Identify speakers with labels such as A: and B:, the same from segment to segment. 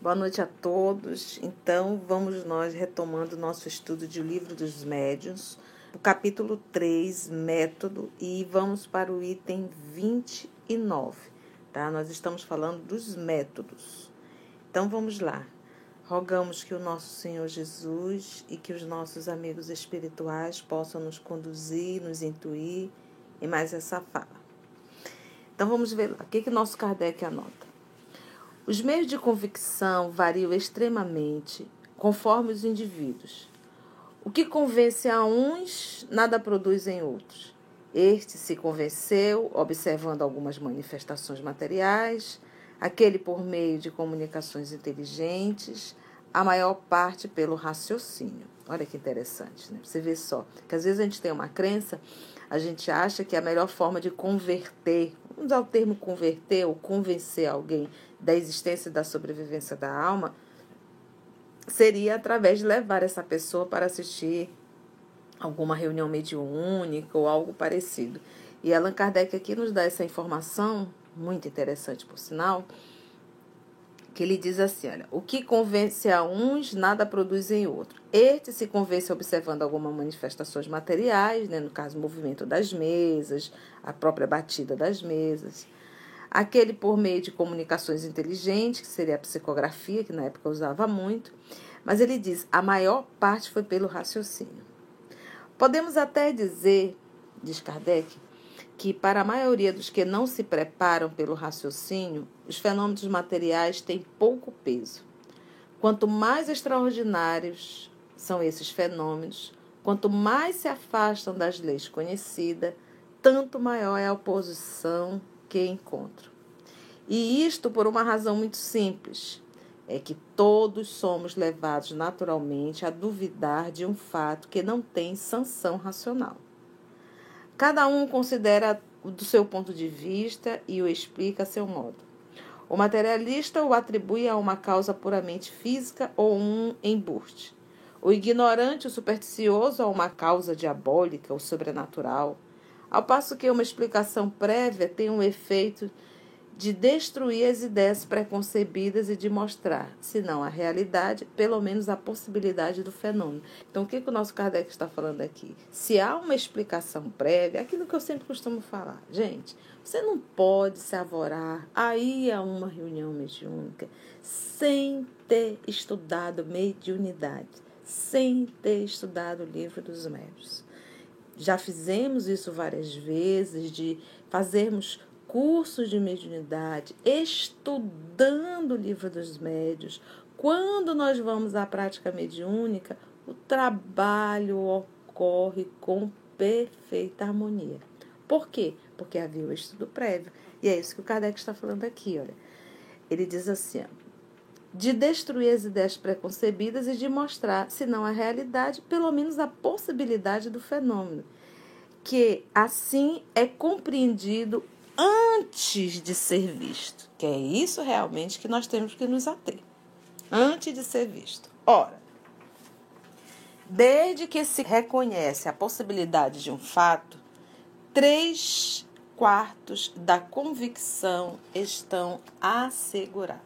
A: Boa noite a todos. Então, vamos nós retomando nosso estudo de O Livro dos Médiuns, o capítulo 3, método, e vamos para o item 29, tá? Nós estamos falando dos métodos. Então, vamos lá. Rogamos que o nosso Senhor Jesus e que os nossos amigos espirituais possam nos conduzir, nos intuir em mais essa fala. Então, vamos ver lá. O que, que nosso Kardec anota? Os meios de convicção variam extremamente conforme os indivíduos. O que convence a uns, nada produz em outros. Este se convenceu observando algumas manifestações materiais, aquele por meio de comunicações inteligentes, a maior parte pelo raciocínio. Olha que interessante, né? Você vê só que às vezes a gente tem uma crença, a gente acha que a melhor forma de converter, vamos usar o termo converter ou convencer alguém da existência e da sobrevivência da alma seria através de levar essa pessoa para assistir alguma reunião mediúnica ou algo parecido. E Allan Kardec aqui nos dá essa informação, muito interessante por sinal, que ele diz assim: olha, o que convence a uns, nada produz em outro. Este se convence observando algumas manifestações materiais, né, no caso, o movimento das mesas, a própria batida das mesas aquele por meio de comunicações inteligentes, que seria a psicografia, que na época usava muito, mas ele diz: a maior parte foi pelo raciocínio. Podemos até dizer, diz Kardec, que para a maioria dos que não se preparam pelo raciocínio, os fenômenos materiais têm pouco peso. Quanto mais extraordinários são esses fenômenos, quanto mais se afastam das leis conhecidas, tanto maior é a oposição que encontro. E isto por uma razão muito simples: é que todos somos levados naturalmente a duvidar de um fato que não tem sanção racional. Cada um considera do seu ponto de vista e o explica a seu modo. O materialista o atribui a uma causa puramente física ou um embuste. O ignorante, o supersticioso, a uma causa diabólica ou sobrenatural ao passo que uma explicação prévia tem um efeito de destruir as ideias preconcebidas e de mostrar, se não a realidade, pelo menos a possibilidade do fenômeno. Então, o que, que o nosso Kardec está falando aqui? Se há uma explicação prévia, é aquilo que eu sempre costumo falar, gente, você não pode se avorar aí a uma reunião mediúnica sem ter estudado mediunidade, sem ter estudado o livro dos médios. Já fizemos isso várias vezes, de fazermos cursos de mediunidade, estudando o livro dos médios. Quando nós vamos à prática mediúnica, o trabalho ocorre com perfeita harmonia. Por quê? Porque havia o estudo prévio. E é isso que o Kardec está falando aqui, olha. Ele diz assim, de destruir as ideias preconcebidas e de mostrar, se não a realidade, pelo menos a possibilidade do fenômeno, que assim é compreendido antes de ser visto, que é isso realmente que nós temos que nos ater, antes de ser visto. Ora, desde que se reconhece a possibilidade de um fato, três quartos da convicção estão assegurados.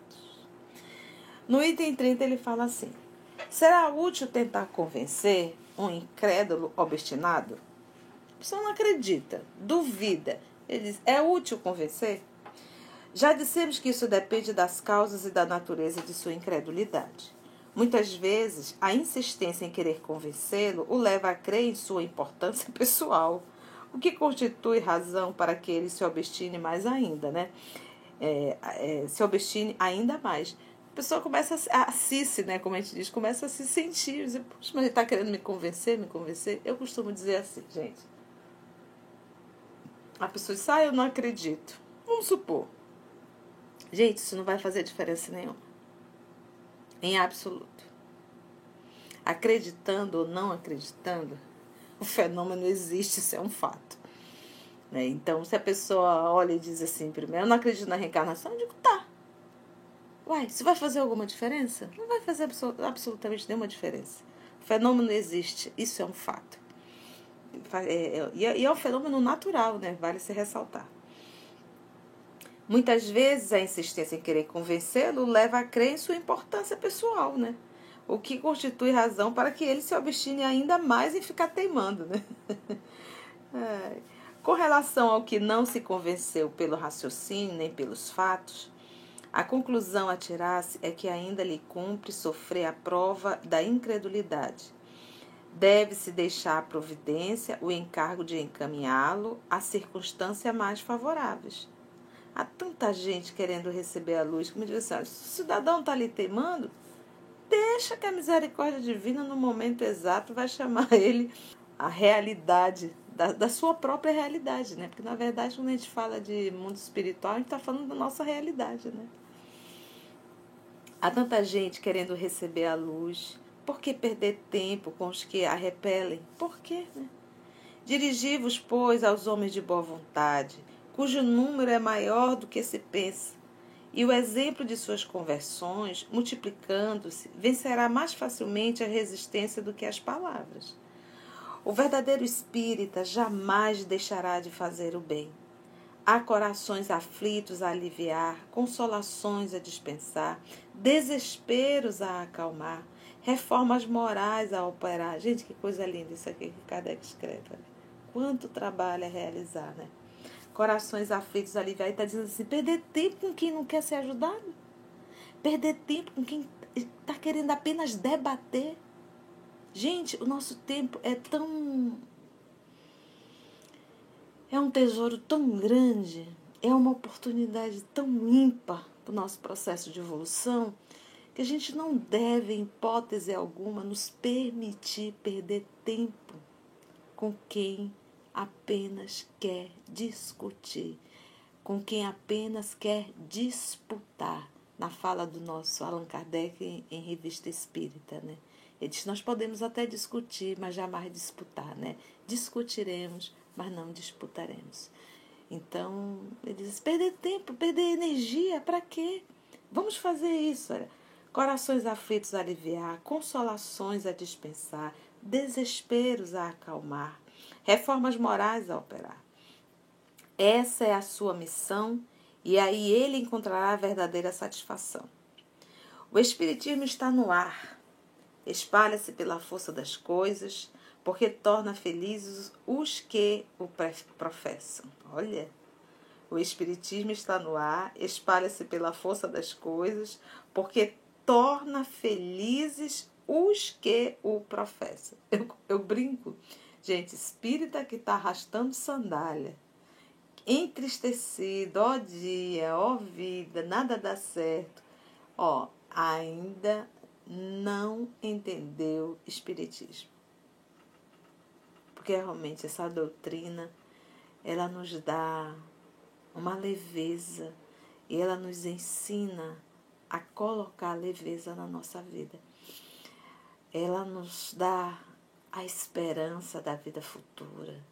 A: No item 30, ele fala assim: será útil tentar convencer um incrédulo obstinado? A pessoa não acredita, duvida. Ele diz: é útil convencer? Já dissemos que isso depende das causas e da natureza de sua incredulidade. Muitas vezes, a insistência em querer convencê-lo o leva a crer em sua importância pessoal, o que constitui razão para que ele se obstine mais ainda, né? É, é, se obstine ainda mais a pessoa começa a, se, né, como a gente diz, começa a se sentir, dizer, mas ele está querendo me convencer, me convencer. Eu costumo dizer assim, gente. A pessoa diz, ah, eu não acredito. Vamos supor. Gente, isso não vai fazer diferença nenhuma. Em absoluto. Acreditando ou não acreditando, o fenômeno existe, isso é um fato. Né? Então, se a pessoa olha e diz assim, primeiro, eu não acredito na reencarnação, eu digo, tá. Uai, isso vai fazer alguma diferença? Não vai fazer absolutamente nenhuma diferença. O fenômeno existe, isso é um fato. É, é, e é um fenômeno natural, né? Vale se ressaltar. Muitas vezes a insistência em querer convencê-lo leva a crer em sua importância pessoal, né? O que constitui razão para que ele se obstine ainda mais em ficar teimando, né? É. Com relação ao que não se convenceu pelo raciocínio nem pelos fatos, a conclusão a tirar-se é que ainda lhe cumpre sofrer a prova da incredulidade. Deve-se deixar à providência o encargo de encaminhá-lo a circunstâncias mais favoráveis. Há tanta gente querendo receber a luz que me diz assim: se o cidadão está ali teimando, deixa que a misericórdia divina, no momento exato, vai chamar ele à realidade da, da sua própria realidade, né? Porque na verdade, quando a gente fala de mundo espiritual, a gente está falando da nossa realidade, né? Há tanta gente querendo receber a luz. Por que perder tempo com os que a repelem? Por quê? Né? Dirigi-vos, pois, aos homens de boa vontade, cujo número é maior do que se pensa, e o exemplo de suas conversões, multiplicando-se, vencerá mais facilmente a resistência do que as palavras. O verdadeiro espírita jamais deixará de fazer o bem. Há corações aflitos a aliviar, consolações a dispensar, desesperos a acalmar, reformas morais a operar. Gente, que coisa linda isso aqui que Kardec escreve. Quanto trabalho a realizar, né? Corações aflitos a aliviar. E está dizendo assim: perder tempo com quem não quer ser ajudado? Perder tempo com quem está querendo apenas debater? Gente, o nosso tempo é tão. É um tesouro tão grande, é uma oportunidade tão ímpar para o nosso processo de evolução, que a gente não deve, em hipótese alguma, nos permitir perder tempo com quem apenas quer discutir, com quem apenas quer disputar. Na fala do nosso Allan Kardec em, em Revista Espírita, né? Ele diz: Nós podemos até discutir, mas jamais disputar, né? Discutiremos, mas não disputaremos. Então, ele diz: perder tempo, perder energia, para quê? Vamos fazer isso. Olha. Corações aflitos a aliviar, consolações a dispensar, desesperos a acalmar, reformas morais a operar. Essa é a sua missão e aí ele encontrará a verdadeira satisfação. O Espiritismo está no ar, espalha-se pela força das coisas, porque torna felizes os que o professam. Olha, o Espiritismo está no ar, espalha-se pela força das coisas, porque torna felizes os que o professam. Eu, eu brinco, gente, espírita que está arrastando sandália, entristecido, ó dia, ó vida, nada dá certo, ó, ainda não entendeu Espiritismo. Porque realmente essa doutrina, ela nos dá uma leveza e ela nos ensina a colocar leveza na nossa vida. Ela nos dá a esperança da vida futura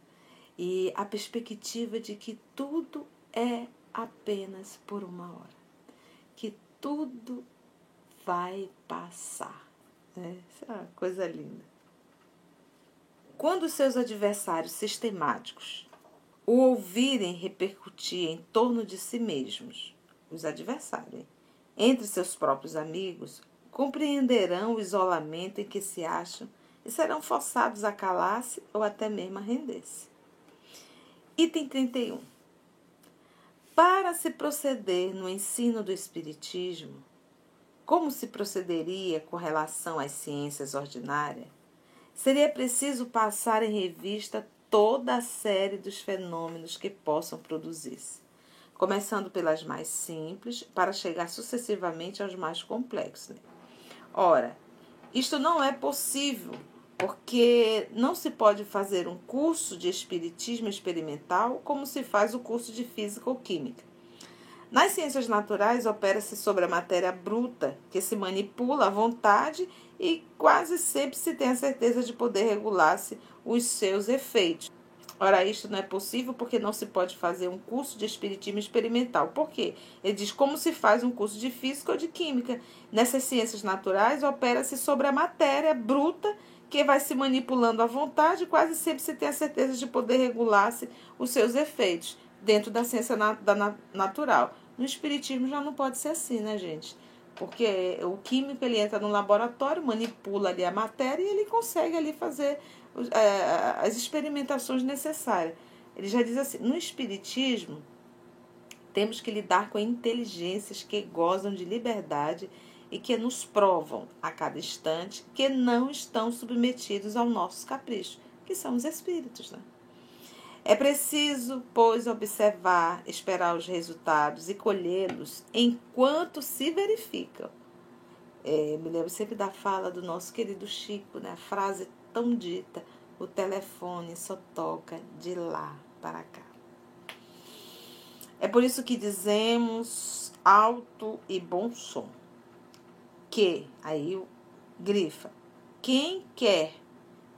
A: e a perspectiva de que tudo é apenas por uma hora, que tudo vai passar. Né? Isso é uma coisa linda. Quando seus adversários sistemáticos o ouvirem repercutir em torno de si mesmos, os adversários, entre seus próprios amigos, compreenderão o isolamento em que se acham e serão forçados a calar-se ou até mesmo a render-se. Item 31. Para se proceder no ensino do Espiritismo, como se procederia com relação às ciências ordinárias, seria preciso passar em revista toda a série dos fenômenos que possam produzir-se, começando pelas mais simples para chegar sucessivamente aos mais complexos. Ora, isto não é possível, porque não se pode fazer um curso de espiritismo experimental como se faz o curso de física ou química. Nas ciências naturais, opera-se sobre a matéria bruta, que se manipula à vontade e quase sempre se tem a certeza de poder regular-se os seus efeitos. Ora, isto não é possível porque não se pode fazer um curso de espiritismo experimental. Por quê? Ele diz como se faz um curso de física ou de química. Nessas ciências naturais, opera-se sobre a matéria bruta que vai se manipulando à vontade, quase sempre se tem a certeza de poder regular-se os seus efeitos dentro da ciência na, da natural. No espiritismo já não pode ser assim, né, gente? Porque o químico ele entra no laboratório, manipula ali a matéria e ele consegue ali fazer as experimentações necessárias. Ele já diz assim: no Espiritismo, temos que lidar com inteligências que gozam de liberdade e que nos provam a cada instante que não estão submetidos ao nosso capricho, que são os espíritos. Né? É preciso, pois, observar, esperar os resultados e colhê-los enquanto se verificam. É, me lembro sempre da fala do nosso querido Chico, né? a frase tão dita: o telefone só toca de lá para cá. É por isso que dizemos alto e bom som. Que, aí grifa, quem quer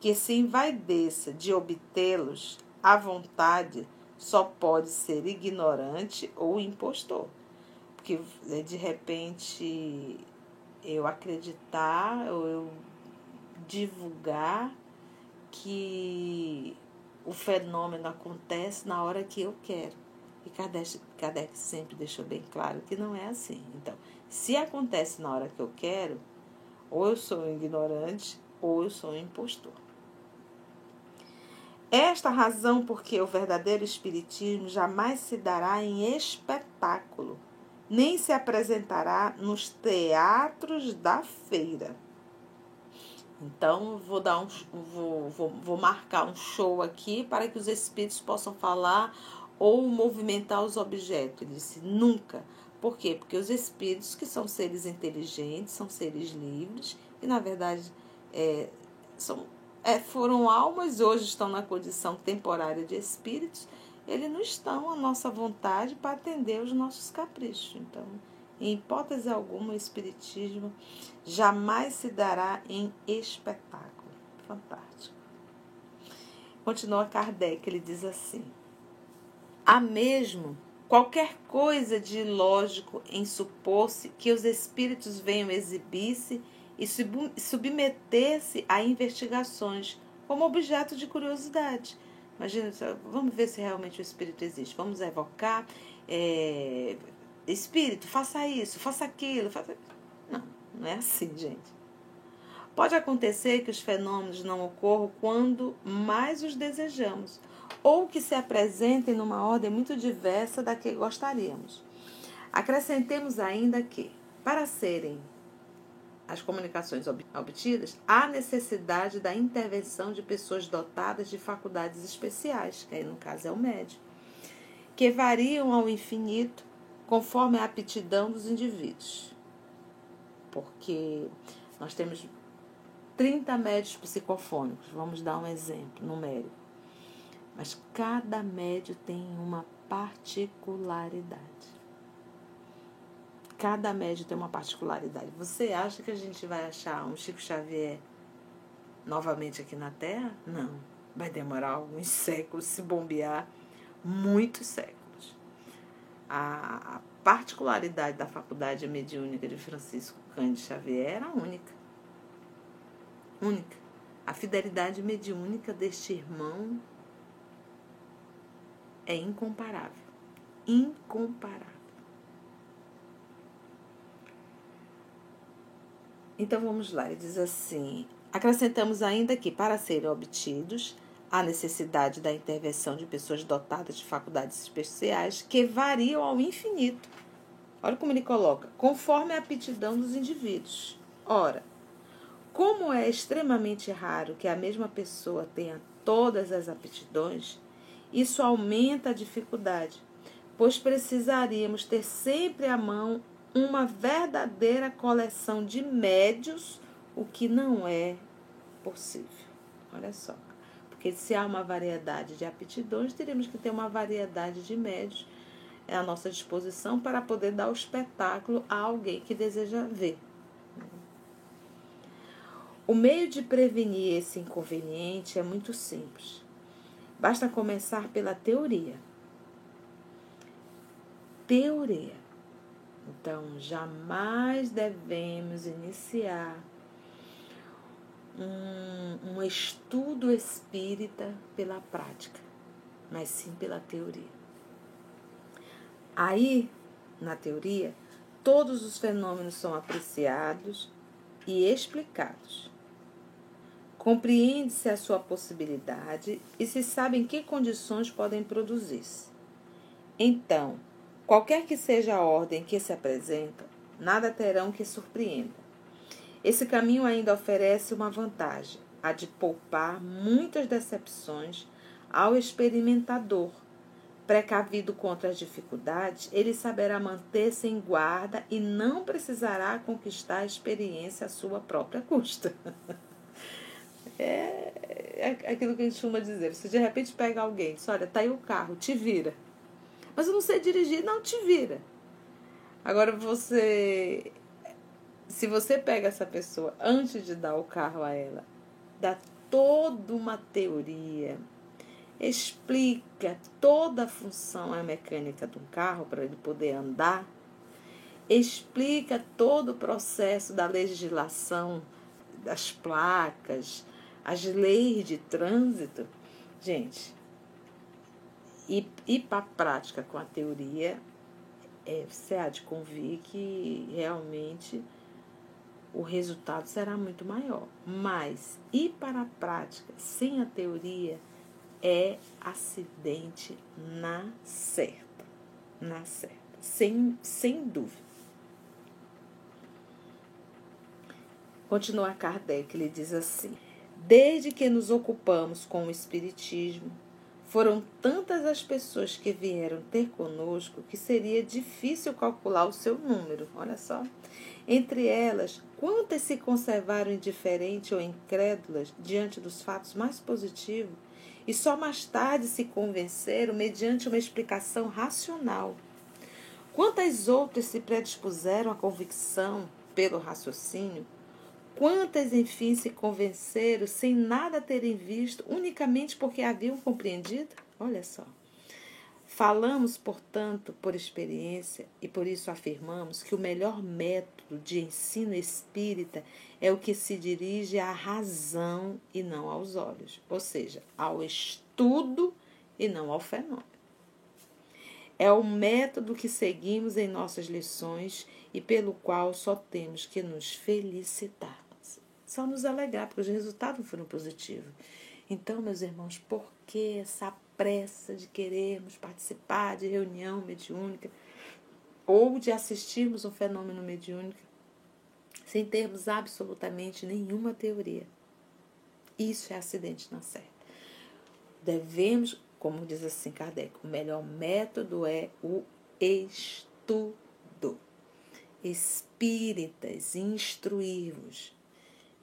A: que se envaideça de obtê-los à vontade só pode ser ignorante ou impostor. Porque né, de repente eu acreditar ou eu divulgar que o fenômeno acontece na hora que eu quero. E Kardec, sempre deixou bem claro que não é assim. Então, se acontece na hora que eu quero, ou eu sou um ignorante ou eu sou um impostor. Esta razão porque o verdadeiro espiritismo jamais se dará em espetáculo, nem se apresentará nos teatros da feira então, vou dar um, vou, vou, vou marcar um show aqui para que os espíritos possam falar ou movimentar os objetos. Ele disse nunca. Por quê? Porque os espíritos, que são seres inteligentes, são seres livres, e na verdade é, são, é, foram almas, hoje estão na condição temporária de espíritos, eles não estão à nossa vontade para atender os nossos caprichos. Então, em hipótese alguma, o Espiritismo jamais se dará em espetáculo. Fantástico. Continua Kardec, ele diz assim: há mesmo qualquer coisa de ilógico em supor-se que os espíritos venham exibir-se e submeter-se a investigações como objeto de curiosidade. Imagina, vamos ver se realmente o espírito existe. Vamos evocar, é, espírito, faça isso, faça aquilo. Faça... Não, não é assim, gente. Pode acontecer que os fenômenos não ocorram quando mais os desejamos, ou que se apresentem numa ordem muito diversa da que gostaríamos. Acrescentemos ainda que, para serem as comunicações obtidas, há necessidade da intervenção de pessoas dotadas de faculdades especiais, que aí no caso é o médium, que variam ao infinito conforme a aptidão dos indivíduos. Porque nós temos 30 médios psicofônicos, vamos dar um exemplo numérico. Mas cada médio tem uma particularidade. Cada médio tem uma particularidade. Você acha que a gente vai achar um Chico Xavier novamente aqui na Terra? Não. Vai demorar alguns séculos se bombear muitos séculos a particularidade da Faculdade Mediúnica de Francisco Cândido Xavier era única. Única. A fidelidade mediúnica deste irmão é incomparável. Incomparável. Então vamos lá, ele diz assim: acrescentamos ainda que, para serem obtidos, Há necessidade da intervenção de pessoas dotadas de faculdades especiais que variam ao infinito. Olha como ele coloca, conforme a aptidão dos indivíduos. Ora, como é extremamente raro que a mesma pessoa tenha todas as aptidões, isso aumenta a dificuldade, pois precisaríamos ter sempre à mão uma verdadeira coleção de médios, o que não é possível. Olha só. Porque se há uma variedade de aptidões, teríamos que ter uma variedade de médios à nossa disposição para poder dar o espetáculo a alguém que deseja ver. O meio de prevenir esse inconveniente é muito simples. Basta começar pela teoria. Teoria. Então, jamais devemos iniciar um, um estudo espírita pela prática, mas sim pela teoria. Aí, na teoria, todos os fenômenos são apreciados e explicados. Compreende-se a sua possibilidade e se sabe em que condições podem produzir-se. Então, qualquer que seja a ordem que se apresenta, nada terão que surpreenda. Esse caminho ainda oferece uma vantagem, a de poupar muitas decepções ao experimentador. Precavido contra as dificuldades, ele saberá manter-se em guarda e não precisará conquistar a experiência à sua própria custa. É, é aquilo que a gente costuma dizer. Você de repente pega alguém diz: Olha, tá aí o carro, te vira. Mas eu não sei dirigir, não te vira. Agora você se você pega essa pessoa antes de dar o carro a ela, dá toda uma teoria, explica toda a função a mecânica um carro para ele poder andar, explica todo o processo da legislação, das placas, as leis de trânsito. Gente, ir, ir para a prática com a teoria, é, você há de convir que realmente o resultado será muito maior. Mas ir para a prática sem a teoria é acidente na certa. Na certa. Sem, sem dúvida. Continua Kardec, ele diz assim: Desde que nos ocupamos com o Espiritismo, foram tantas as pessoas que vieram ter conosco que seria difícil calcular o seu número. Olha só. Entre elas, quantas se conservaram indiferentes ou incrédulas diante dos fatos mais positivos e só mais tarde se convenceram mediante uma explicação racional? Quantas outras se predispuseram à convicção pelo raciocínio? Quantas, enfim, se convenceram sem nada terem visto, unicamente porque haviam compreendido? Olha só. Falamos, portanto, por experiência e por isso afirmamos que o melhor método de ensino espírita é o que se dirige à razão e não aos olhos, ou seja, ao estudo e não ao fenômeno. É o método que seguimos em nossas lições e pelo qual só temos que nos felicitar, só nos alegrar, porque os resultados foram positivos. Então, meus irmãos, por que essa pressa de querermos participar de reunião mediúnica ou de assistirmos um fenômeno mediúnico sem termos absolutamente nenhuma teoria? Isso é acidente na certa. Devemos, como diz assim Kardec, o melhor método é o estudo. Espíritas, instruir-vos.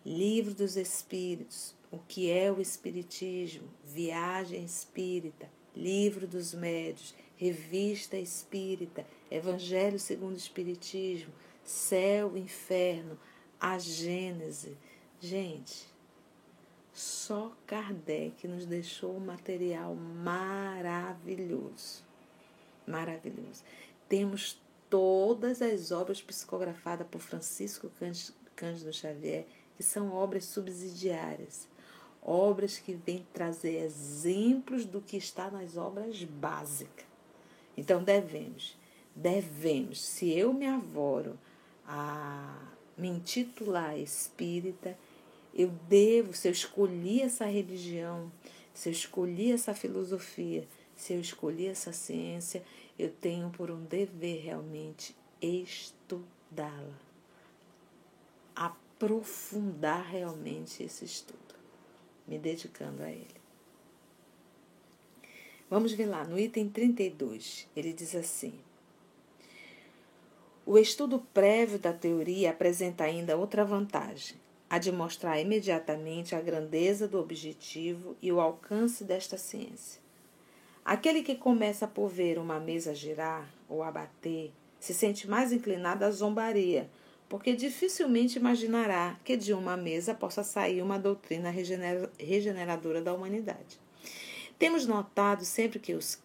A: Livro dos Espíritos, o que é o Espiritismo, Viagem Espírita, Livro dos Médios, Revista Espírita, Evangelho segundo o Espiritismo, Céu, Inferno, a Gênese. Gente, só Kardec nos deixou um material maravilhoso. Maravilhoso. Temos todas as obras psicografadas por Francisco Cândido Xavier, que são obras subsidiárias obras que vêm trazer exemplos do que está nas obras básicas. Então devemos, devemos, se eu me avoro a me intitular espírita, eu devo, se eu escolhi essa religião, se eu escolhi essa filosofia, se eu escolhi essa ciência, eu tenho por um dever realmente estudá-la, aprofundar realmente esse estudo. Me dedicando a ele. Vamos ver lá, no item 32, ele diz assim: O estudo prévio da teoria apresenta ainda outra vantagem, a de mostrar imediatamente a grandeza do objetivo e o alcance desta ciência. Aquele que começa por ver uma mesa girar ou abater se sente mais inclinado à zombaria porque dificilmente imaginará que de uma mesa possa sair uma doutrina regeneradora da humanidade. Temos notado sempre que os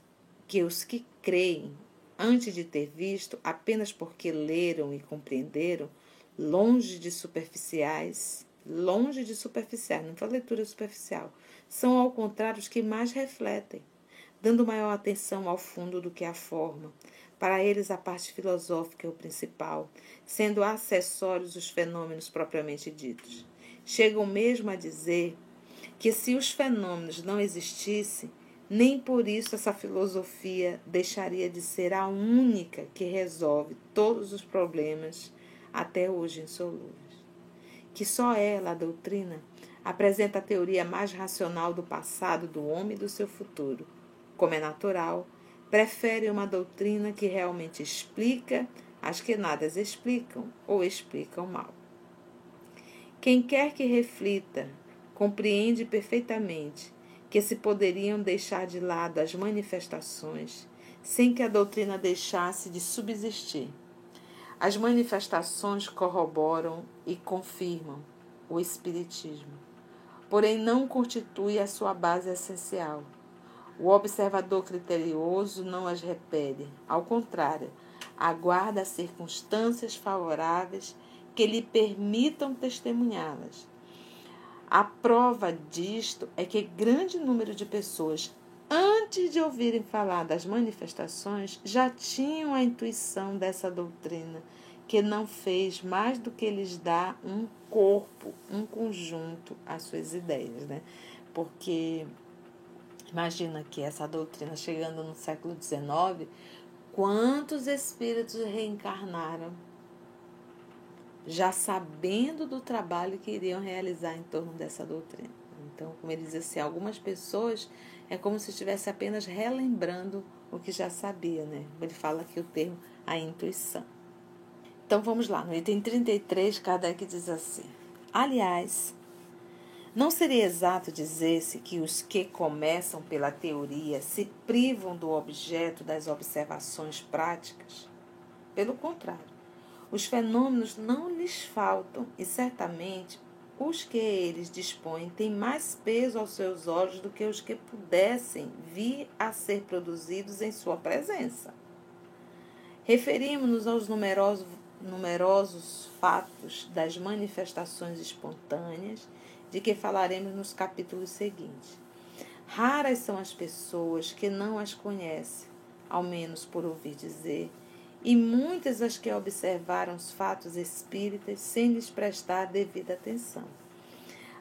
A: que, os que creem, antes de ter visto, apenas porque leram e compreenderam, longe de superficiais, longe de superficiais, não foi leitura superficial, são ao contrário os que mais refletem, dando maior atenção ao fundo do que à forma. Para eles, a parte filosófica é o principal, sendo acessórios os fenômenos propriamente ditos. Chegam mesmo a dizer que se os fenômenos não existissem, nem por isso essa filosofia deixaria de ser a única que resolve todos os problemas até hoje insolúveis. Que só ela, a doutrina, apresenta a teoria mais racional do passado do homem e do seu futuro. Como é natural, prefere uma doutrina que realmente explica as que nada explicam ou explicam mal. Quem quer que reflita, compreende perfeitamente que se poderiam deixar de lado as manifestações sem que a doutrina deixasse de subsistir. As manifestações corroboram e confirmam o Espiritismo, porém não constitui a sua base essencial. O observador criterioso não as repele, ao contrário, aguarda circunstâncias favoráveis que lhe permitam testemunhá-las a prova disto é que grande número de pessoas, antes de ouvirem falar das manifestações, já tinham a intuição dessa doutrina, que não fez mais do que lhes dar um corpo, um conjunto às suas ideias, né? Porque imagina que essa doutrina chegando no século XIX, quantos espíritos reencarnaram já sabendo do trabalho que iriam realizar em torno dessa doutrina. Então, como ele diz assim, algumas pessoas é como se estivesse apenas relembrando o que já sabia, né? Ele fala aqui o termo a intuição. Então vamos lá, no item 33, Kardec diz assim: Aliás, não seria exato dizer-se que os que começam pela teoria se privam do objeto das observações práticas? Pelo contrário, os fenômenos não lhes faltam e certamente os que eles dispõem têm mais peso aos seus olhos do que os que pudessem vir a ser produzidos em sua presença. Referimos-nos aos numerosos, numerosos fatos das manifestações espontâneas, de que falaremos nos capítulos seguintes. Raras são as pessoas que não as conhecem, ao menos por ouvir dizer, e muitas as que observaram os fatos espíritas sem lhes prestar devida atenção.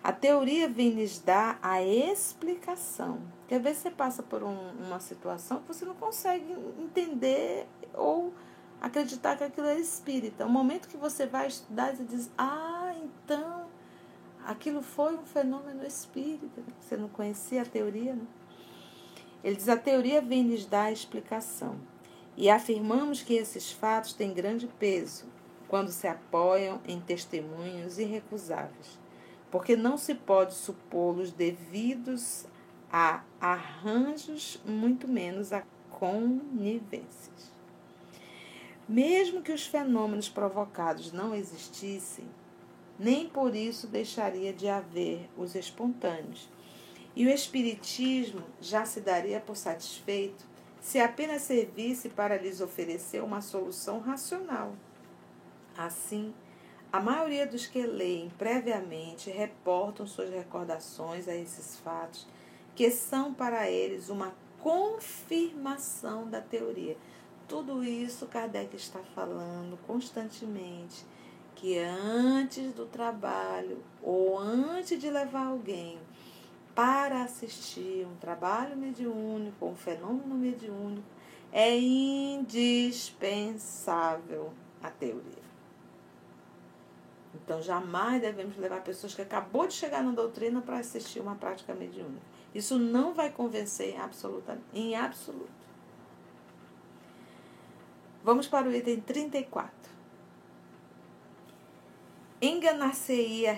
A: A teoria vem lhes dar a explicação. Quer ver você passa por um, uma situação que você não consegue entender ou acreditar que aquilo é espírita. O momento que você vai estudar, você diz: Ah, então aquilo foi um fenômeno espírita. Você não conhecia a teoria, né? Ele diz: A teoria vem lhes dar a explicação. E afirmamos que esses fatos têm grande peso quando se apoiam em testemunhos irrecusáveis, porque não se pode supô-los devidos a arranjos, muito menos a conivências. Mesmo que os fenômenos provocados não existissem, nem por isso deixaria de haver os espontâneos. E o Espiritismo já se daria por satisfeito se apenas servisse para lhes oferecer uma solução racional. Assim, a maioria dos que leem previamente reportam suas recordações a esses fatos, que são para eles uma confirmação da teoria. Tudo isso Kardec está falando constantemente, que antes do trabalho ou antes de levar alguém para assistir um trabalho mediúnico, um fenômeno mediúnico, é indispensável a teoria. Então, jamais devemos levar pessoas que acabou de chegar na doutrina para assistir uma prática mediúnica. Isso não vai convencer em, em absoluto. Vamos para o item 34. Enganar-se-ia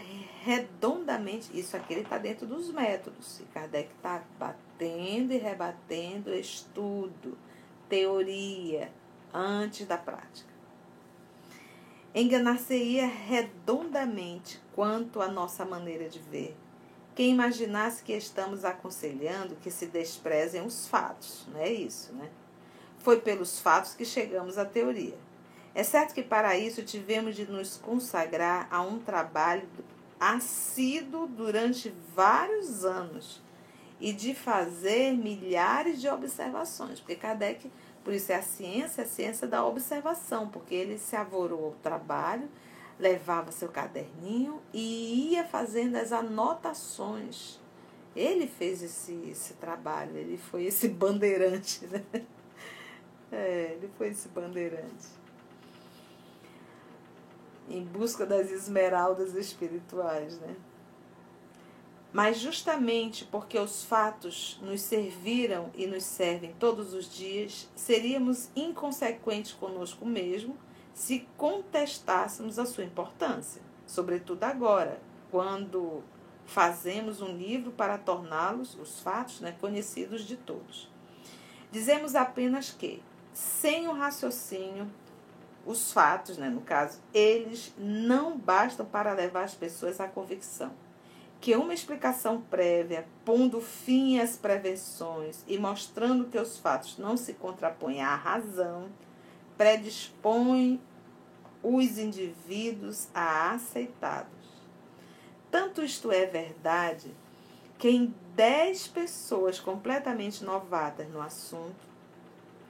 A: redondamente. Isso aqui está dentro dos métodos. E Kardec está batendo e rebatendo estudo, teoria, antes da prática. Enganar-se-ia redondamente quanto à nossa maneira de ver, quem imaginasse que estamos aconselhando que se desprezem os fatos, não é isso, né? Foi pelos fatos que chegamos à teoria. É certo que para isso tivemos de nos consagrar a um trabalho assíduo durante vários anos e de fazer milhares de observações, porque Kardec, por isso é a ciência, a ciência da observação, porque ele se avorou ao trabalho, levava seu caderninho e ia fazendo as anotações. Ele fez esse, esse trabalho, ele foi esse bandeirante, né? É, ele foi esse bandeirante. Em busca das esmeraldas espirituais, né? Mas justamente porque os fatos nos serviram e nos servem todos os dias, seríamos inconsequentes conosco mesmo se contestássemos a sua importância, sobretudo agora, quando fazemos um livro para torná-los, os fatos, né, conhecidos de todos. Dizemos apenas que, sem o raciocínio, os fatos, né, no caso, eles não bastam para levar as pessoas à convicção que uma explicação prévia, pondo fim às prevenções e mostrando que os fatos não se contrapõem à razão, predispõe os indivíduos a aceitá-los. Tanto isto é verdade que em dez pessoas completamente novatas no assunto,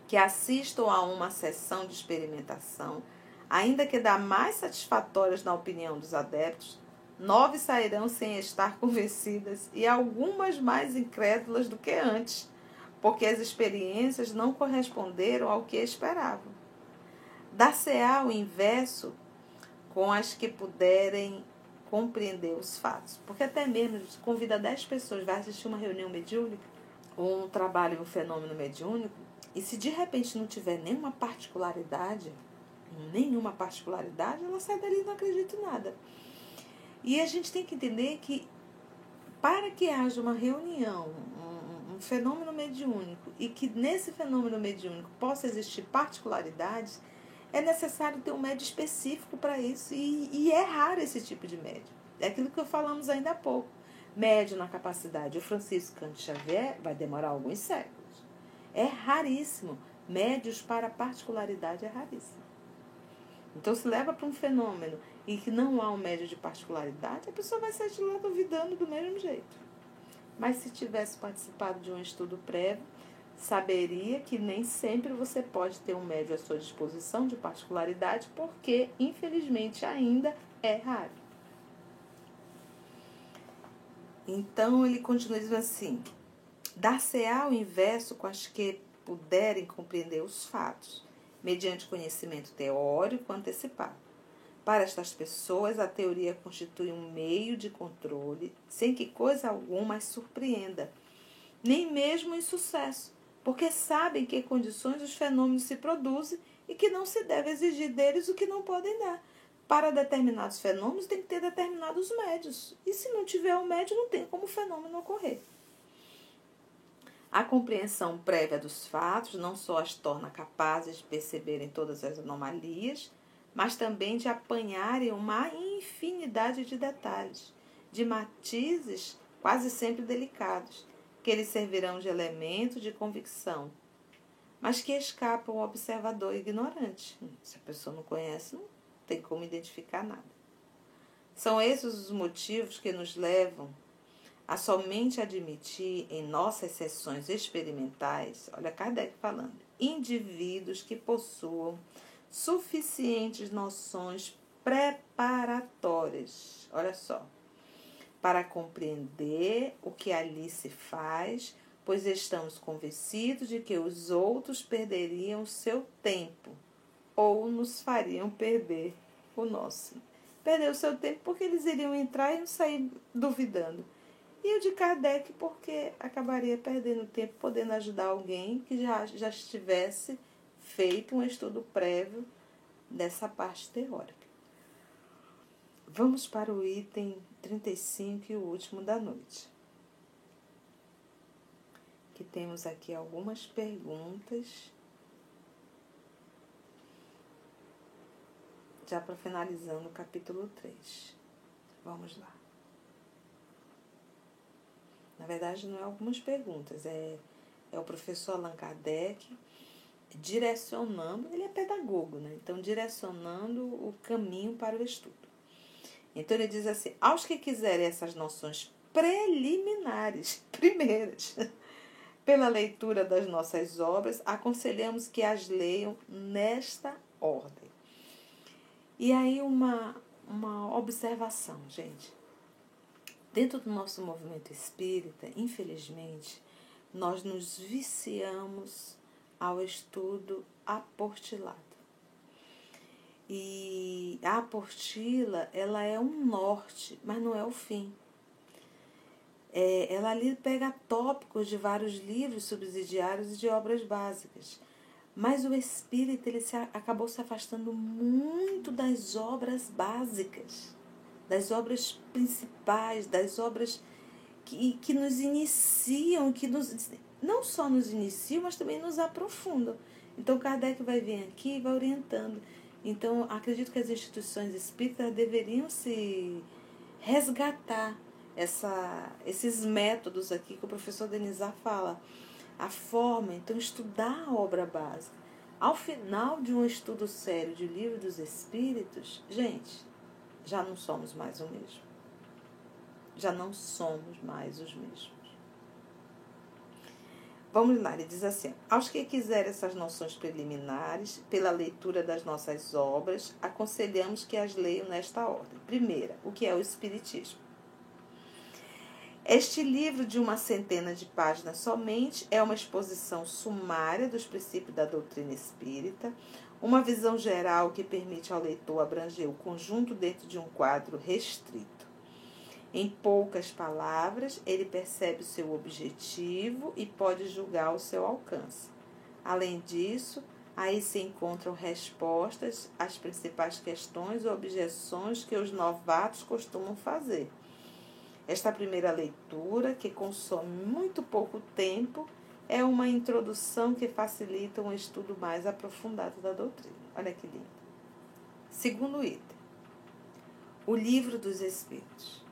A: que assistam a uma sessão de experimentação, ainda que da mais satisfatórias na opinião dos adeptos, nove sairão sem estar convencidas e algumas mais incrédulas do que antes, porque as experiências não corresponderam ao que esperavam. Dar-se-á o inverso com as que puderem compreender os fatos. Porque até mesmo convida 10 pessoas, vai assistir uma reunião mediúnica, ou um trabalho, um fenômeno mediúnico, e se de repente não tiver nenhuma particularidade, nenhuma particularidade, ela sai dali e não acredita em nada. E a gente tem que entender que para que haja uma reunião, um, um fenômeno mediúnico, e que nesse fenômeno mediúnico possa existir particularidades, é necessário ter um médio específico para isso. E, e, é raro esse tipo de médio. É aquilo que falamos ainda há pouco. Médio na capacidade. O Francisco Cante Xavier vai demorar alguns séculos. É raríssimo. Médios para particularidade é raríssimo. Então, se leva para um fenômeno e que não há um médio de particularidade, a pessoa vai sair de lá duvidando do mesmo jeito. Mas se tivesse participado de um estudo prévio, saberia que nem sempre você pode ter um médio à sua disposição de particularidade, porque, infelizmente, ainda é raro. Então, ele continua dizendo assim: dar-se-á o inverso com as que puderem compreender os fatos, mediante conhecimento teórico antecipado. Para estas pessoas, a teoria constitui um meio de controle, sem que coisa alguma as surpreenda, nem mesmo em sucesso porque sabem que condições os fenômenos se produzem e que não se deve exigir deles o que não podem dar. Para determinados fenômenos tem que ter determinados médios. E se não tiver um médio, não tem como o fenômeno ocorrer. A compreensão prévia dos fatos não só as torna capazes de perceberem todas as anomalias, mas também de apanharem uma infinidade de detalhes, de matizes quase sempre delicados, que eles servirão de elemento de convicção, mas que escapam ao observador ignorante. Se a pessoa não conhece, não tem como identificar nada. São esses os motivos que nos levam a somente admitir em nossas sessões experimentais, olha Kardec falando, indivíduos que possuam suficientes noções preparatórias. Olha só para compreender o que ali se faz, pois estamos convencidos de que os outros perderiam seu tempo ou nos fariam perder o nosso. Perder o seu tempo porque eles iriam entrar e sair duvidando. E o de Kardec porque acabaria perdendo tempo podendo ajudar alguém que já, já estivesse feito um estudo prévio dessa parte teórica. Vamos para o item 35 e o último da noite. Que temos aqui algumas perguntas. Já para finalizando o capítulo 3. Vamos lá. Na verdade, não é algumas perguntas, é, é o professor Allan Kardec direcionando, ele é pedagogo, né? Então, direcionando o caminho para o estudo. Então, ele diz assim: aos que quiserem essas noções preliminares, primeiras, pela leitura das nossas obras, aconselhamos que as leiam nesta ordem. E aí, uma, uma observação, gente. Dentro do nosso movimento espírita, infelizmente, nós nos viciamos ao estudo aportilado. E a apostila, ela é um norte, mas não é o fim. É, ela ali pega tópicos de vários livros subsidiários e de obras básicas. Mas o espírito ele se, acabou se afastando muito das obras básicas, das obras principais, das obras que, que nos iniciam, que nos, não só nos iniciam, mas também nos aprofundam. Então, Kardec vai vir aqui e vai orientando. Então, acredito que as instituições espíritas deveriam se resgatar essa, esses métodos aqui que o professor Denizar fala. A forma, então, estudar a obra básica. Ao final de um estudo sério de Livro dos Espíritos, gente, já não somos mais o mesmo. Já não somos mais os mesmos. Vamos lá, ele diz assim: aos que quiserem essas noções preliminares, pela leitura das nossas obras, aconselhamos que as leiam nesta ordem. Primeira, o que é o Espiritismo? Este livro, de uma centena de páginas somente, é uma exposição sumária dos princípios da doutrina espírita, uma visão geral que permite ao leitor abranger o conjunto dentro de um quadro restrito. Em poucas palavras, ele percebe o seu objetivo e pode julgar o seu alcance. Além disso, aí se encontram respostas às principais questões ou objeções que os novatos costumam fazer. Esta primeira leitura, que consome muito pouco tempo, é uma introdução que facilita um estudo mais aprofundado da doutrina. Olha que lindo. Segundo item: o Livro dos Espíritos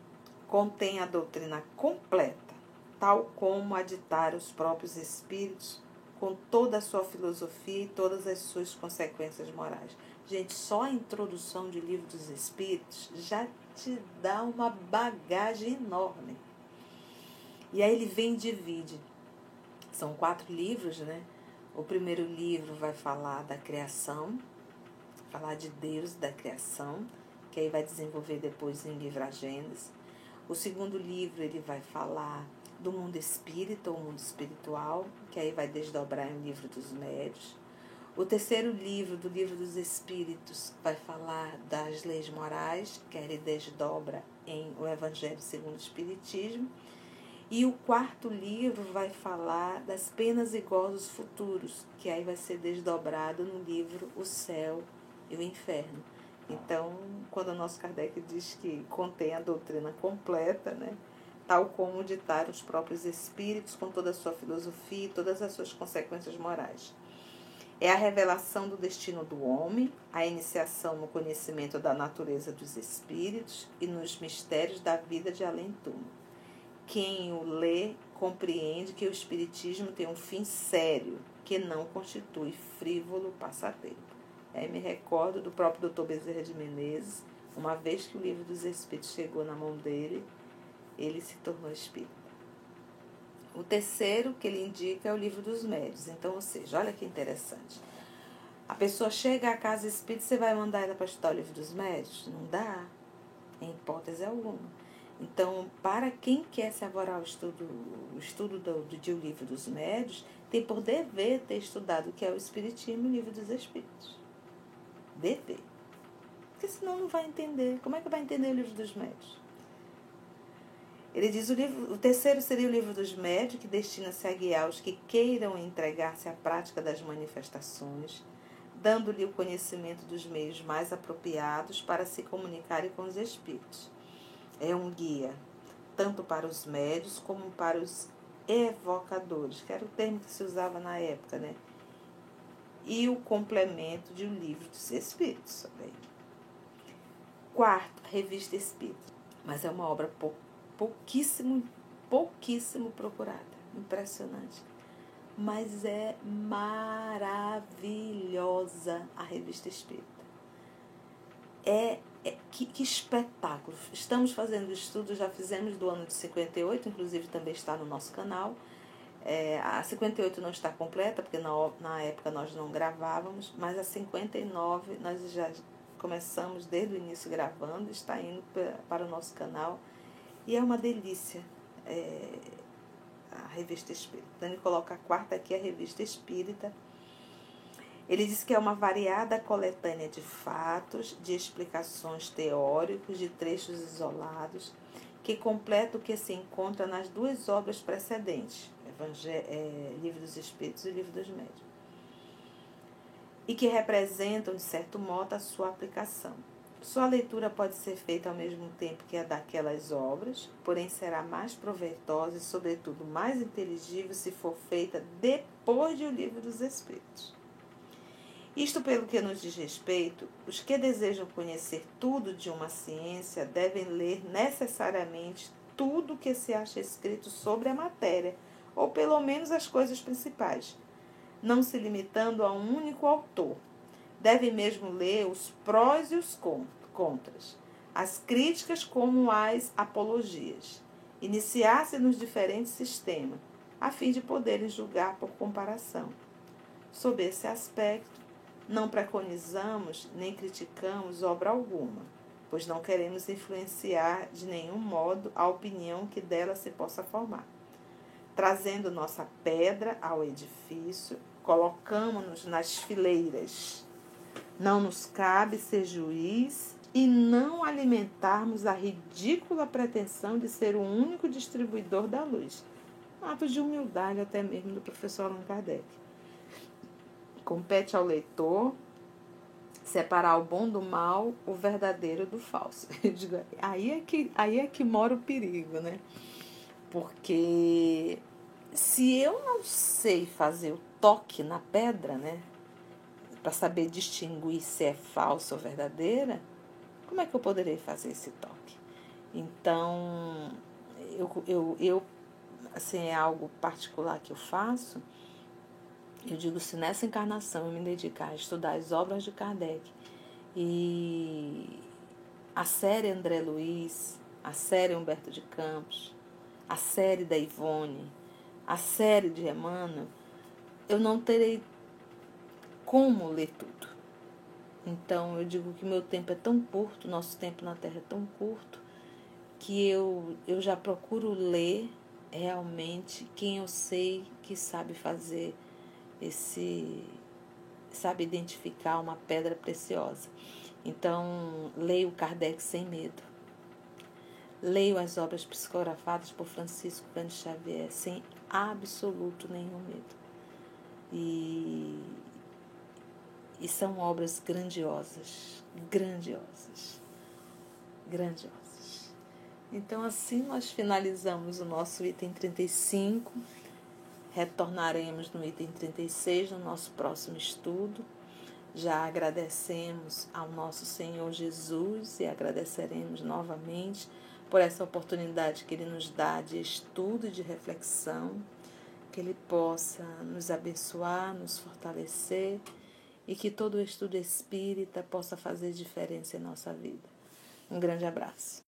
A: contém a doutrina completa, tal como a ditaram os próprios espíritos, com toda a sua filosofia e todas as suas consequências morais. Gente, só a introdução de Livro dos Espíritos já te dá uma bagagem enorme. E aí ele vem e divide. São quatro livros, né? O primeiro livro vai falar da criação, falar de Deus, da criação, que aí vai desenvolver depois em livro Gênesis. O segundo livro ele vai falar do mundo espírita ou mundo espiritual, que aí vai desdobrar em livro dos médios. O terceiro livro, do livro dos espíritos, vai falar das leis morais, que ele desdobra em o Evangelho segundo o Espiritismo. E o quarto livro vai falar das penas e gozos futuros, que aí vai ser desdobrado no livro O Céu e o Inferno. Então, quando o nosso Kardec diz que contém a doutrina completa, né, tal como ditar os próprios espíritos com toda a sua filosofia e todas as suas consequências morais. É a revelação do destino do homem, a iniciação no conhecimento da natureza dos espíritos e nos mistérios da vida de além-túmulo. Quem o lê compreende que o espiritismo tem um fim sério, que não constitui frívolo passatempo. Aí me recordo do próprio Dr. Bezerra de Menezes, uma vez que o livro dos Espíritos chegou na mão dele, ele se tornou espírita. O terceiro que ele indica é o livro dos médios. Então, ou seja, olha que interessante. A pessoa chega à casa espírita, você vai mandar ela para estudar o livro dos médios? Não dá, em hipótese alguma. Então, para quem quer se avorar o estudo, o estudo do, do, do livro dos médios, tem por dever ter estudado o que é o Espiritismo e o livro dos Espíritos dever. Porque senão não vai entender. Como é que vai entender o livro dos médios? Ele diz o livro, o terceiro seria o livro dos médios, que destina-se a guiar os que queiram entregar-se à prática das manifestações, dando-lhe o conhecimento dos meios mais apropriados para se comunicarem com os espíritos. É um guia, tanto para os médios como para os evocadores, que era o termo que se usava na época, né? e o complemento de um livro dos Espíritos também. Quarto, Revista Espírita. Mas é uma obra pou, pouquíssimo pouquíssimo procurada. Impressionante. Mas é maravilhosa a revista Espírita. É que, que espetáculo. Estamos fazendo estudo, já fizemos do ano de 58, inclusive também está no nosso canal. É, a 58 não está completa, porque na, na época nós não gravávamos, mas a 59 nós já começamos desde o início gravando, está indo para o nosso canal e é uma delícia é, a revista espírita. Ele coloca a quarta aqui, a revista espírita. Ele diz que é uma variada coletânea de fatos, de explicações teóricos, de trechos isolados, que completa o que se encontra nas duas obras precedentes, Evangelho, é, Livro dos Espíritos e Livro dos Médios e que representam, de certo modo, a sua aplicação. Sua leitura pode ser feita ao mesmo tempo que a daquelas obras, porém será mais proveitosa e, sobretudo, mais inteligível se for feita depois de O Livro dos Espíritos. Isto pelo que nos diz respeito, os que desejam conhecer tudo de uma ciência devem ler necessariamente tudo o que se acha escrito sobre a matéria, ou pelo menos as coisas principais, não se limitando a um único autor. Deve mesmo ler os prós e os contras, as críticas como as apologias, iniciar-se nos diferentes sistemas, a fim de poderem julgar por comparação. Sob esse aspecto, não preconizamos nem criticamos obra alguma, pois não queremos influenciar de nenhum modo a opinião que dela se possa formar. Trazendo nossa pedra ao edifício, colocamos-nos nas fileiras. Não nos cabe ser juiz e não alimentarmos a ridícula pretensão de ser o único distribuidor da luz. Ato de humildade até mesmo do professor Allan Kardec. Compete ao leitor separar o bom do mal, o verdadeiro do falso. Digo, aí, é que, aí é que mora o perigo, né? Porque se eu não sei fazer o toque na pedra, né? Para saber distinguir se é falsa ou verdadeira, como é que eu poderei fazer esse toque? Então, eu, eu, eu assim, é algo particular que eu faço. Eu digo, se nessa encarnação eu me dedicar a estudar as obras de Kardec e a série André Luiz, a série Humberto de Campos, a série da Ivone, a série de Emmanuel, eu não terei como ler tudo. Então eu digo que meu tempo é tão curto, nosso tempo na Terra é tão curto, que eu, eu já procuro ler realmente quem eu sei que sabe fazer esse. sabe identificar uma pedra preciosa. Então, leio Kardec sem medo. Leio as obras psicografadas por Francisco Cândido Xavier sem absoluto nenhum medo. E, e são obras grandiosas, grandiosas, grandiosas. Então, assim nós finalizamos o nosso item 35. Retornaremos no item 36 no nosso próximo estudo. Já agradecemos ao nosso Senhor Jesus e agradeceremos novamente por essa oportunidade que Ele nos dá de estudo e de reflexão que Ele possa nos abençoar, nos fortalecer e que todo estudo espírita possa fazer diferença em nossa vida. Um grande abraço.